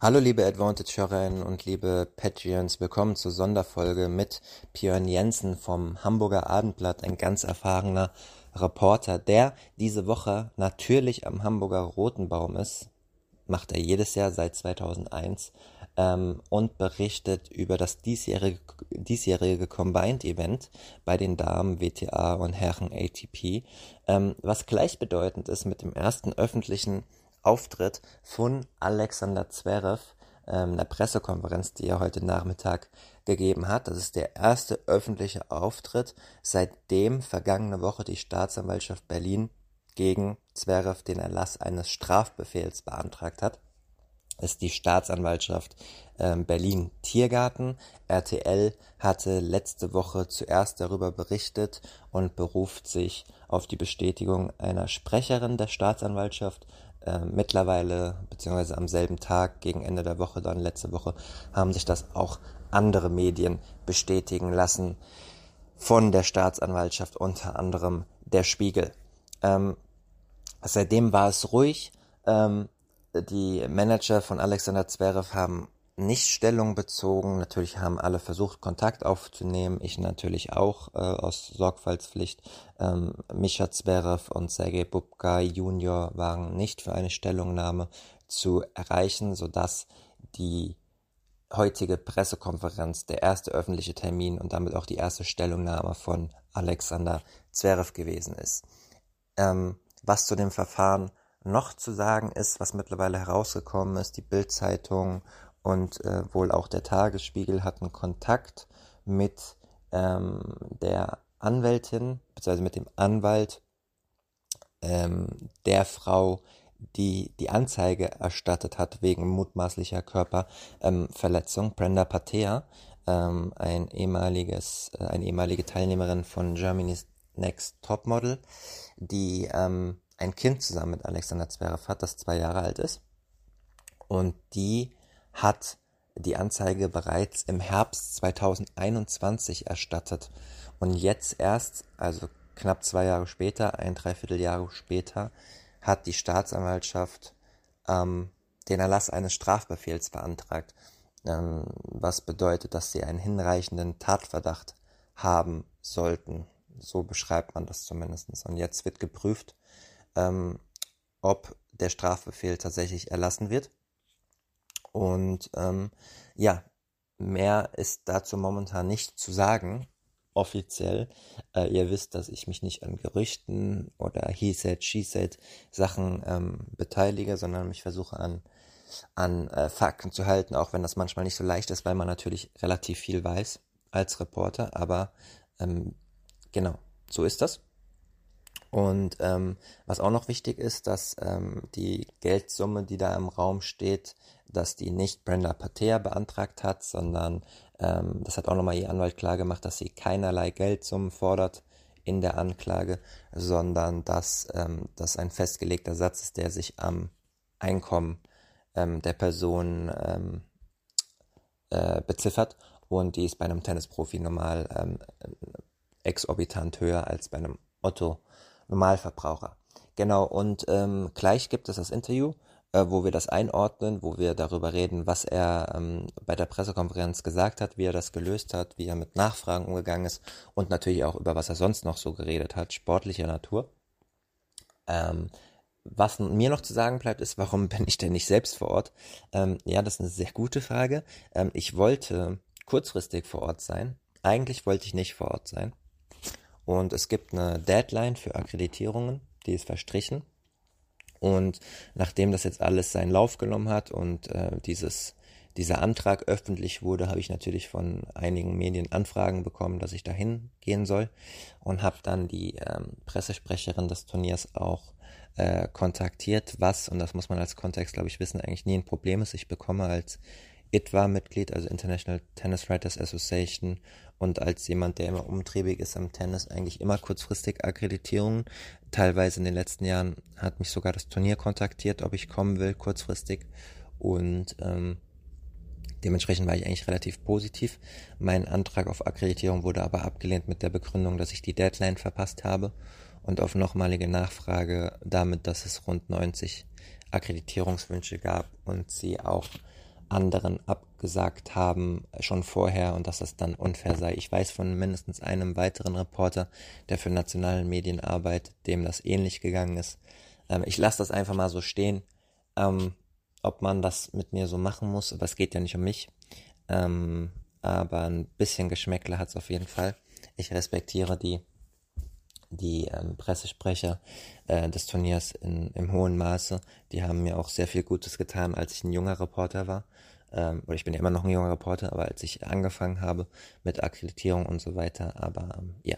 Hallo liebe Advantage-Hörerinnen und liebe Patreons, willkommen zur Sonderfolge mit Björn Jensen vom Hamburger Abendblatt, ein ganz erfahrener Reporter, der diese Woche natürlich am Hamburger Rotenbaum ist, macht er jedes Jahr seit 2001 ähm, und berichtet über das diesjährige, diesjährige Combined Event bei den Damen WTA und Herren ATP, ähm, was gleichbedeutend ist mit dem ersten öffentlichen Auftritt von Alexander Zverev, ähm, der Pressekonferenz, die er heute Nachmittag gegeben hat. Das ist der erste öffentliche Auftritt, seitdem vergangene Woche die Staatsanwaltschaft Berlin gegen Zverev den Erlass eines Strafbefehls beantragt hat ist die Staatsanwaltschaft ähm, Berlin Tiergarten. RTL hatte letzte Woche zuerst darüber berichtet und beruft sich auf die Bestätigung einer Sprecherin der Staatsanwaltschaft, äh, mittlerweile, beziehungsweise am selben Tag, gegen Ende der Woche, dann letzte Woche, haben sich das auch andere Medien bestätigen lassen von der Staatsanwaltschaft, unter anderem der Spiegel. Ähm, seitdem war es ruhig. Ähm, die Manager von Alexander Zverev haben nicht Stellung bezogen. Natürlich haben alle versucht, Kontakt aufzunehmen. Ich natürlich auch äh, aus Sorgfaltspflicht. Ähm, Mischa Zverev und Sergei Bubka Junior waren nicht für eine Stellungnahme zu erreichen, sodass die heutige Pressekonferenz der erste öffentliche Termin und damit auch die erste Stellungnahme von Alexander Zverev gewesen ist. Ähm, was zu dem Verfahren noch zu sagen ist, was mittlerweile herausgekommen ist, die Bildzeitung und äh, wohl auch der Tagesspiegel hatten Kontakt mit ähm, der Anwältin, beziehungsweise mit dem Anwalt ähm, der Frau, die die Anzeige erstattet hat wegen mutmaßlicher Körperverletzung, ähm, Brenda Patea, ähm, ein ehemaliges, äh, eine ehemalige Teilnehmerin von Germany's Next Topmodel, die ähm, ein Kind zusammen mit Alexander Zverev hat, das zwei Jahre alt ist. Und die hat die Anzeige bereits im Herbst 2021 erstattet. Und jetzt erst, also knapp zwei Jahre später, ein Dreivierteljahr später, hat die Staatsanwaltschaft ähm, den Erlass eines Strafbefehls beantragt, ähm, was bedeutet, dass sie einen hinreichenden Tatverdacht haben sollten. So beschreibt man das zumindest. Und jetzt wird geprüft, ähm, ob der Strafbefehl tatsächlich erlassen wird. Und ähm, ja, mehr ist dazu momentan nicht zu sagen, offiziell. Äh, ihr wisst, dass ich mich nicht an Gerüchten oder he said, she said Sachen ähm, beteilige, sondern mich versuche an, an äh, Fakten zu halten, auch wenn das manchmal nicht so leicht ist, weil man natürlich relativ viel weiß als Reporter. Aber ähm, genau, so ist das. Und ähm, was auch noch wichtig ist, dass ähm, die Geldsumme, die da im Raum steht, dass die nicht Brenda Patea beantragt hat, sondern ähm, das hat auch nochmal ihr Anwalt klar gemacht, dass sie keinerlei Geldsummen fordert in der Anklage, sondern dass ähm, das ein festgelegter Satz ist, der sich am Einkommen ähm, der Person ähm, äh, beziffert und die ist bei einem Tennisprofi normal ähm, exorbitant höher als bei einem Otto Normalverbraucher. Genau, und ähm, gleich gibt es das Interview, äh, wo wir das einordnen, wo wir darüber reden, was er ähm, bei der Pressekonferenz gesagt hat, wie er das gelöst hat, wie er mit Nachfragen umgegangen ist und natürlich auch über was er sonst noch so geredet hat, sportlicher Natur. Ähm, was mir noch zu sagen bleibt, ist, warum bin ich denn nicht selbst vor Ort? Ähm, ja, das ist eine sehr gute Frage. Ähm, ich wollte kurzfristig vor Ort sein. Eigentlich wollte ich nicht vor Ort sein. Und es gibt eine Deadline für Akkreditierungen, die ist verstrichen. Und nachdem das jetzt alles seinen Lauf genommen hat und äh, dieses, dieser Antrag öffentlich wurde, habe ich natürlich von einigen Medien Anfragen bekommen, dass ich dahin gehen soll und habe dann die ähm, Pressesprecherin des Turniers auch äh, kontaktiert, was, und das muss man als Kontext, glaube ich, wissen, eigentlich nie ein Problem ist. Ich bekomme als ITWA-Mitglied, also International Tennis Writers Association und als jemand, der immer umtriebig ist am Tennis, eigentlich immer kurzfristig Akkreditierungen. Teilweise in den letzten Jahren hat mich sogar das Turnier kontaktiert, ob ich kommen will, kurzfristig. Und ähm, dementsprechend war ich eigentlich relativ positiv. Mein Antrag auf Akkreditierung wurde aber abgelehnt mit der Begründung, dass ich die Deadline verpasst habe und auf nochmalige Nachfrage damit, dass es rund 90 Akkreditierungswünsche gab und sie auch anderen abgesagt haben schon vorher und dass das dann unfair sei. Ich weiß von mindestens einem weiteren Reporter, der für nationalen Medien arbeitet, dem das ähnlich gegangen ist. Ähm, ich lasse das einfach mal so stehen. Ähm, ob man das mit mir so machen muss, aber es geht ja nicht um mich. Ähm, aber ein bisschen Geschmäckle hat es auf jeden Fall. Ich respektiere die, die ähm, Pressesprecher äh, des Turniers in, im hohen Maße. Die haben mir auch sehr viel Gutes getan, als ich ein junger Reporter war. Ähm, oder ich bin ja immer noch ein junger Reporter, aber als ich angefangen habe mit Akkreditierung und so weiter. Aber ähm, ja,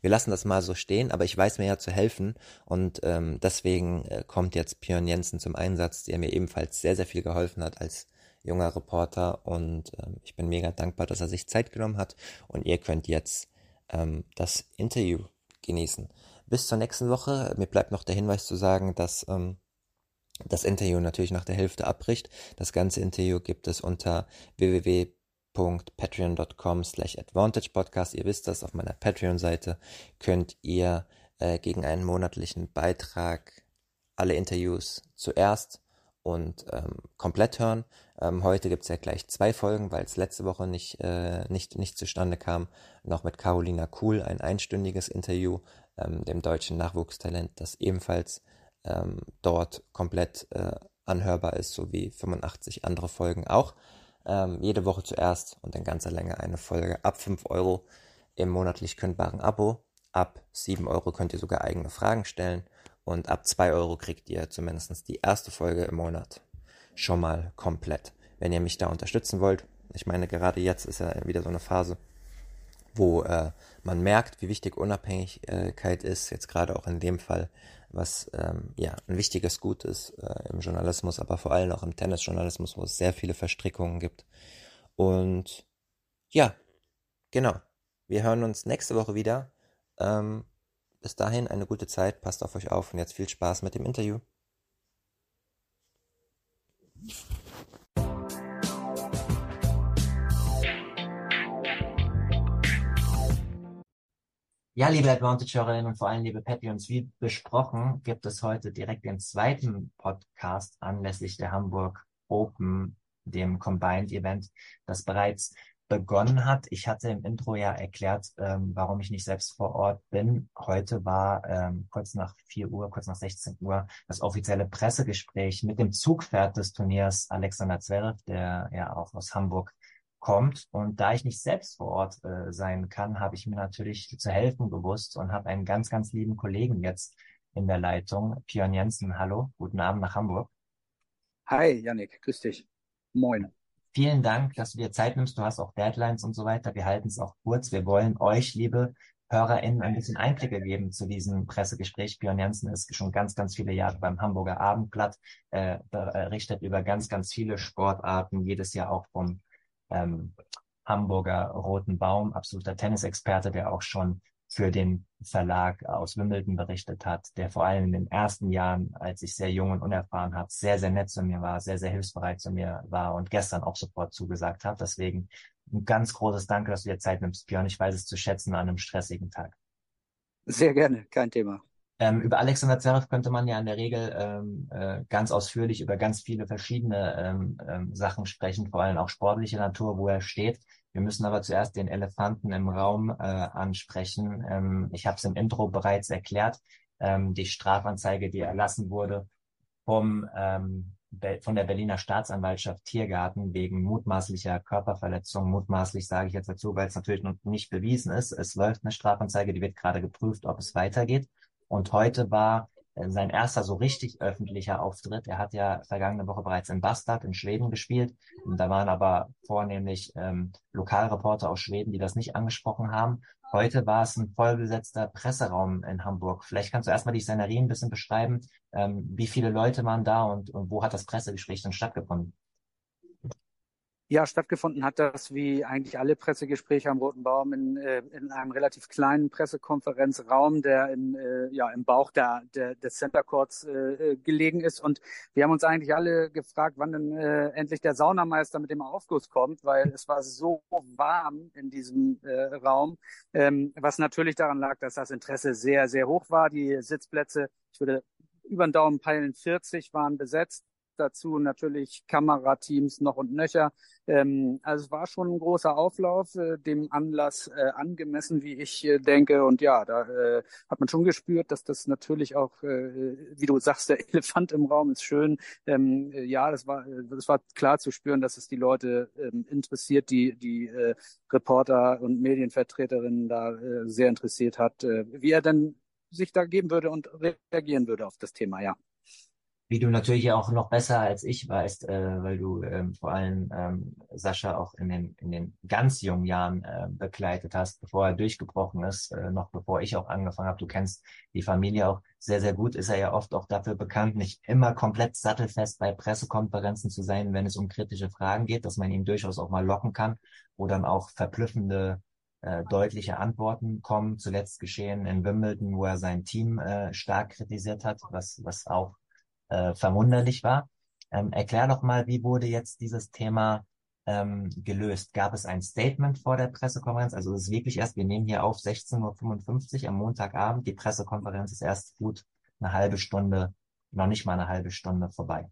wir lassen das mal so stehen, aber ich weiß mir ja zu helfen und ähm, deswegen äh, kommt jetzt Björn Jensen zum Einsatz, der mir ebenfalls sehr, sehr viel geholfen hat als junger Reporter und ähm, ich bin mega dankbar, dass er sich Zeit genommen hat und ihr könnt jetzt ähm, das Interview genießen. Bis zur nächsten Woche. Mir bleibt noch der Hinweis zu sagen, dass ähm, das Interview natürlich nach der Hälfte abbricht. Das ganze Interview gibt es unter www patreon.com slash advantagepodcast. Ihr wisst das, auf meiner Patreon-Seite könnt ihr äh, gegen einen monatlichen Beitrag alle Interviews zuerst und ähm, komplett hören. Ähm, heute gibt es ja gleich zwei Folgen, weil es letzte Woche nicht, äh, nicht, nicht zustande kam. Noch mit Carolina Kuhl ein einstündiges Interview, ähm, dem deutschen Nachwuchstalent, das ebenfalls ähm, dort komplett äh, anhörbar ist, so wie 85 andere Folgen auch. Ähm, jede Woche zuerst und in ganzer Länge eine Folge ab 5 Euro im monatlich kündbaren Abo. Ab 7 Euro könnt ihr sogar eigene Fragen stellen und ab 2 Euro kriegt ihr zumindest die erste Folge im Monat schon mal komplett. Wenn ihr mich da unterstützen wollt, ich meine, gerade jetzt ist ja wieder so eine Phase, wo äh, man merkt, wie wichtig Unabhängigkeit ist, jetzt gerade auch in dem Fall was ähm, ja ein wichtiges Gut ist äh, im Journalismus, aber vor allem auch im Tennisjournalismus, wo es sehr viele Verstrickungen gibt. Und ja, genau. Wir hören uns nächste Woche wieder. Ähm, bis dahin eine gute Zeit, passt auf euch auf und jetzt viel Spaß mit dem Interview. Ja, liebe Advantage-Hörerinnen und vor allem liebe Patreons, wie besprochen, gibt es heute direkt den zweiten Podcast anlässlich der Hamburg Open, dem Combined Event, das bereits begonnen hat. Ich hatte im Intro ja erklärt, ähm, warum ich nicht selbst vor Ort bin. Heute war ähm, kurz nach 4 Uhr, kurz nach 16 Uhr das offizielle Pressegespräch mit dem Zugpferd des Turniers Alexander Zverev, der ja auch aus Hamburg kommt. Und da ich nicht selbst vor Ort äh, sein kann, habe ich mir natürlich zu helfen gewusst und habe einen ganz, ganz lieben Kollegen jetzt in der Leitung, Pion Jensen. Hallo, guten Abend nach Hamburg. Hi, Yannick, grüß dich. Moin. Vielen Dank, dass du dir Zeit nimmst. Du hast auch Deadlines und so weiter. Wir halten es auch kurz. Wir wollen euch, liebe HörerInnen, ein bisschen Einblicke geben zu diesem Pressegespräch. Björn Jensen ist schon ganz, ganz viele Jahre beim Hamburger Abendblatt, äh, berichtet über ganz, ganz viele Sportarten, jedes Jahr auch vom ähm, Hamburger Roten Baum, absoluter Tennisexperte, der auch schon für den Verlag aus Wimbledon berichtet hat, der vor allem in den ersten Jahren, als ich sehr jung und unerfahren habe, sehr, sehr nett zu mir war, sehr, sehr hilfsbereit zu mir war und gestern auch sofort zugesagt hat. Deswegen ein ganz großes Danke, dass du dir Zeit nimmst, Björn. Ich weiß es zu schätzen an einem stressigen Tag. Sehr gerne, kein Thema. Ähm, über Alexander Zverev könnte man ja in der Regel ähm, äh, ganz ausführlich über ganz viele verschiedene ähm, ähm, Sachen sprechen, vor allem auch sportliche Natur, wo er steht. Wir müssen aber zuerst den Elefanten im Raum äh, ansprechen. Ähm, ich habe es im Intro bereits erklärt. Ähm, die Strafanzeige, die erlassen wurde vom, ähm, von der Berliner Staatsanwaltschaft Tiergarten wegen mutmaßlicher Körperverletzung. Mutmaßlich sage ich jetzt dazu, weil es natürlich noch nicht bewiesen ist. Es läuft eine Strafanzeige, die wird gerade geprüft, ob es weitergeht. Und heute war sein erster so richtig öffentlicher Auftritt. Er hat ja vergangene Woche bereits in Bastard in Schweden gespielt. Und da waren aber vornehmlich ähm, Lokalreporter aus Schweden, die das nicht angesprochen haben. Heute war es ein vollbesetzter Presseraum in Hamburg. Vielleicht kannst du erstmal die Szenerie ein bisschen beschreiben. Ähm, wie viele Leute waren da und, und wo hat das Pressegespräch dann stattgefunden? Ja, stattgefunden hat das wie eigentlich alle Pressegespräche am Roten Baum in, äh, in einem relativ kleinen Pressekonferenzraum, der im, äh, ja, im Bauch der, der, des Center Courts äh, gelegen ist. Und wir haben uns eigentlich alle gefragt, wann denn äh, endlich der Saunameister mit dem Aufguss kommt, weil es war so warm in diesem äh, Raum, ähm, was natürlich daran lag, dass das Interesse sehr, sehr hoch war. Die Sitzplätze, ich würde über den Daumen peilen, 40 waren besetzt dazu natürlich Kamerateams noch und nöcher. Ähm, also es war schon ein großer Auflauf, äh, dem Anlass äh, angemessen, wie ich äh, denke. Und ja, da äh, hat man schon gespürt, dass das natürlich auch, äh, wie du sagst, der Elefant im Raum ist schön. Ähm, äh, ja, das war, das war klar zu spüren, dass es die Leute ähm, interessiert, die, die Reporter und Medienvertreterinnen da sehr interessiert hat, wie er denn sich da geben würde und reagieren würde auf das Thema, ja wie du natürlich auch noch besser als ich weißt, äh, weil du ähm, vor allem ähm, Sascha auch in den, in den ganz jungen Jahren äh, begleitet hast, bevor er durchgebrochen ist, äh, noch bevor ich auch angefangen habe. Du kennst die Familie auch sehr, sehr gut, ist er ja oft auch dafür bekannt, nicht immer komplett sattelfest bei Pressekonferenzen zu sein, wenn es um kritische Fragen geht, dass man ihn durchaus auch mal locken kann, wo dann auch verblüffende äh, deutliche Antworten kommen. Zuletzt geschehen in Wimbledon, wo er sein Team äh, stark kritisiert hat, was, was auch äh, verwunderlich war. Ähm, erklär doch mal, wie wurde jetzt dieses Thema ähm, gelöst? Gab es ein Statement vor der Pressekonferenz? Also es ist wirklich erst, wir nehmen hier auf 16.55 Uhr am Montagabend. Die Pressekonferenz ist erst gut eine halbe Stunde, noch nicht mal eine halbe Stunde vorbei.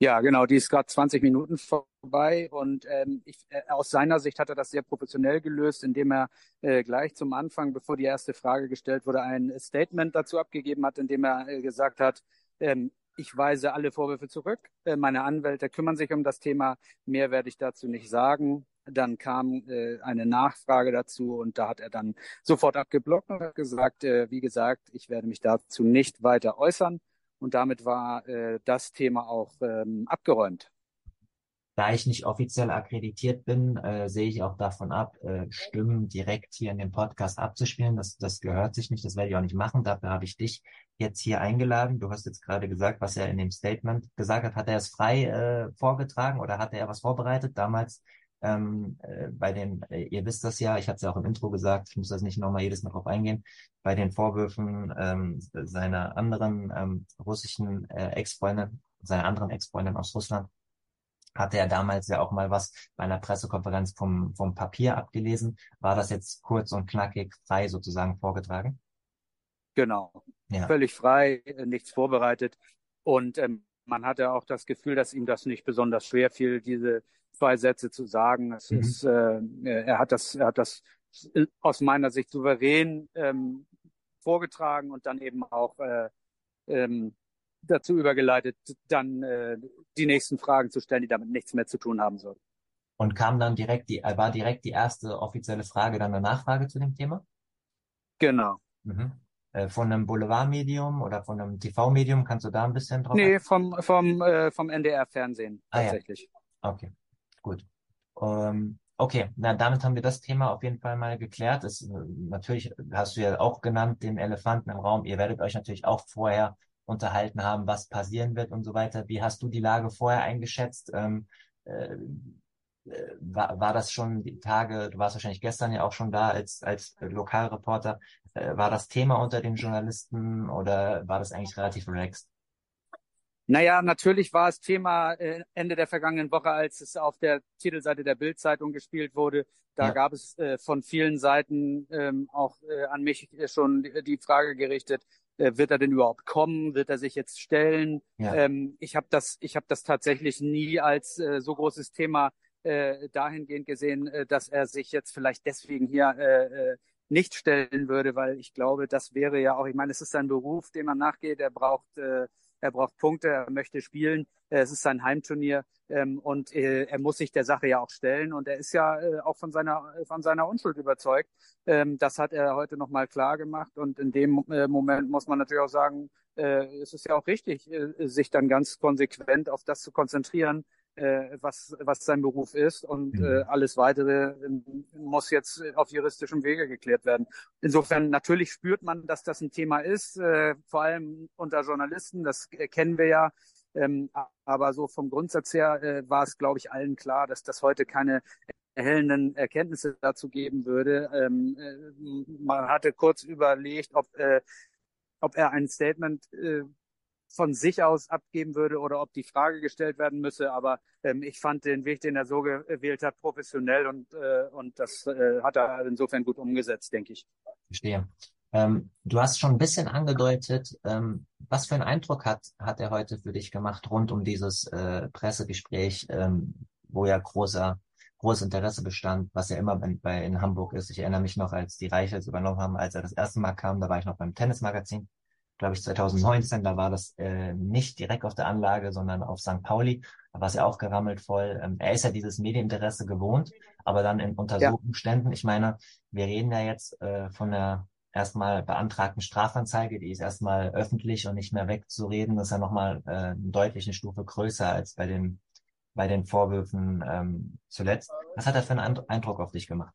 Ja, genau, die ist gerade 20 Minuten vorbei und ähm, ich, äh, aus seiner Sicht hat er das sehr professionell gelöst, indem er äh, gleich zum Anfang, bevor die erste Frage gestellt wurde, ein Statement dazu abgegeben hat, indem er äh, gesagt hat, ähm, ich weise alle Vorwürfe zurück. Äh, meine Anwälte kümmern sich um das Thema. Mehr werde ich dazu nicht sagen. Dann kam äh, eine Nachfrage dazu und da hat er dann sofort abgeblockt und hat gesagt, äh, wie gesagt, ich werde mich dazu nicht weiter äußern. Und damit war äh, das Thema auch ähm, abgeräumt. Da ich nicht offiziell akkreditiert bin, äh, sehe ich auch davon ab, äh, Stimmen direkt hier in dem Podcast abzuspielen. Das, das gehört sich nicht, das werde ich auch nicht machen. Dafür habe ich dich jetzt hier eingeladen. Du hast jetzt gerade gesagt, was er in dem Statement gesagt hat. Hat er es frei äh, vorgetragen oder hatte er was vorbereitet? Damals ähm, äh, bei den, äh, ihr wisst das ja, ich hatte es ja auch im Intro gesagt, ich muss das nicht nochmal jedes Mal drauf eingehen, bei den Vorwürfen ähm, seiner anderen ähm, russischen äh, Ex-Freundin, seiner anderen Ex-Freundin aus Russland, hatte er damals ja auch mal was bei einer Pressekonferenz vom, vom Papier abgelesen. War das jetzt kurz und knackig frei sozusagen vorgetragen? Genau. Ja. Völlig frei, nichts vorbereitet. Und ähm, man hatte auch das Gefühl, dass ihm das nicht besonders schwer fiel, diese zwei Sätze zu sagen. Es mhm. ist, äh, er hat das, er hat das aus meiner Sicht souverän ähm, vorgetragen und dann eben auch äh, ähm, dazu übergeleitet, dann äh, die nächsten Fragen zu stellen, die damit nichts mehr zu tun haben sollen. Und kam dann direkt die, war direkt die erste offizielle Frage dann eine Nachfrage zu dem Thema? Genau. Mhm. Äh, von einem Boulevardmedium oder von einem TV-Medium, kannst du da ein bisschen drauf? Nee, vom, vom, äh, vom NDR-Fernsehen tatsächlich. Ah, ja. Okay, gut. Ähm, okay, na damit haben wir das Thema auf jeden Fall mal geklärt. Es, äh, natürlich hast du ja auch genannt, den Elefanten im Raum. Ihr werdet euch natürlich auch vorher unterhalten haben, was passieren wird und so weiter. Wie hast du die Lage vorher eingeschätzt? Ähm, äh, äh, war, war das schon die Tage, du warst wahrscheinlich gestern ja auch schon da als, als Lokalreporter, äh, war das Thema unter den Journalisten oder war das eigentlich relativ relaxed? Naja, natürlich war es Thema äh, Ende der vergangenen Woche, als es auf der Titelseite der Bildzeitung gespielt wurde. Da ja. gab es äh, von vielen Seiten ähm, auch äh, an mich schon die, Frage gerichtet, äh, wird er denn überhaupt kommen? Wird er sich jetzt stellen? Ja. Ähm, ich habe das, ich habe das tatsächlich nie als äh, so großes Thema äh, dahingehend gesehen, äh, dass er sich jetzt vielleicht deswegen hier äh, äh, nicht stellen würde, weil ich glaube, das wäre ja auch, ich meine, es ist sein Beruf, dem man nachgeht. Er braucht äh, er braucht Punkte, er möchte spielen, äh, es ist sein Heimturnier ähm, und äh, er muss sich der Sache ja auch stellen. Und er ist ja äh, auch von seiner von seiner Unschuld überzeugt. Ähm, das hat er heute nochmal klar gemacht. Und in dem äh, Moment muss man natürlich auch sagen, äh, es ist ja auch richtig, äh, sich dann ganz konsequent auf das zu konzentrieren, was, was sein Beruf ist und mhm. äh, alles weitere äh, muss jetzt auf juristischem Wege geklärt werden. Insofern natürlich spürt man, dass das ein Thema ist, äh, vor allem unter Journalisten, das kennen wir ja. Ähm, aber so vom Grundsatz her äh, war es, glaube ich, allen klar, dass das heute keine erhellenden Erkenntnisse dazu geben würde. Ähm, äh, man hatte kurz überlegt, ob, äh, ob er ein Statement äh, von sich aus abgeben würde oder ob die Frage gestellt werden müsse. Aber ähm, ich fand den Weg, den er so gewählt hat, professionell und, äh, und das äh, hat er insofern gut umgesetzt, denke ich. Verstehe. Ähm, du hast schon ein bisschen angedeutet, ähm, was für einen Eindruck hat, hat er heute für dich gemacht rund um dieses äh, Pressegespräch, ähm, wo ja großer, großes Interesse bestand, was ja immer bei, bei in Hamburg ist. Ich erinnere mich noch, als die Reichels übernommen haben, als er das erste Mal kam, da war ich noch beim Tennismagazin glaube ich, 2019, da war das äh, nicht direkt auf der Anlage, sondern auf St. Pauli. Da war es ja auch gerammelt voll. Ähm, er ist ja dieses Medieninteresse gewohnt, aber dann in unter ja. so Umständen, ich meine, wir reden ja jetzt äh, von der erstmal beantragten Strafanzeige, die ist erstmal öffentlich und nicht mehr wegzureden. Das ist ja nochmal äh, eine deutliche Stufe größer als bei den, bei den Vorwürfen ähm, zuletzt. Was hat er für einen Eindruck auf dich gemacht?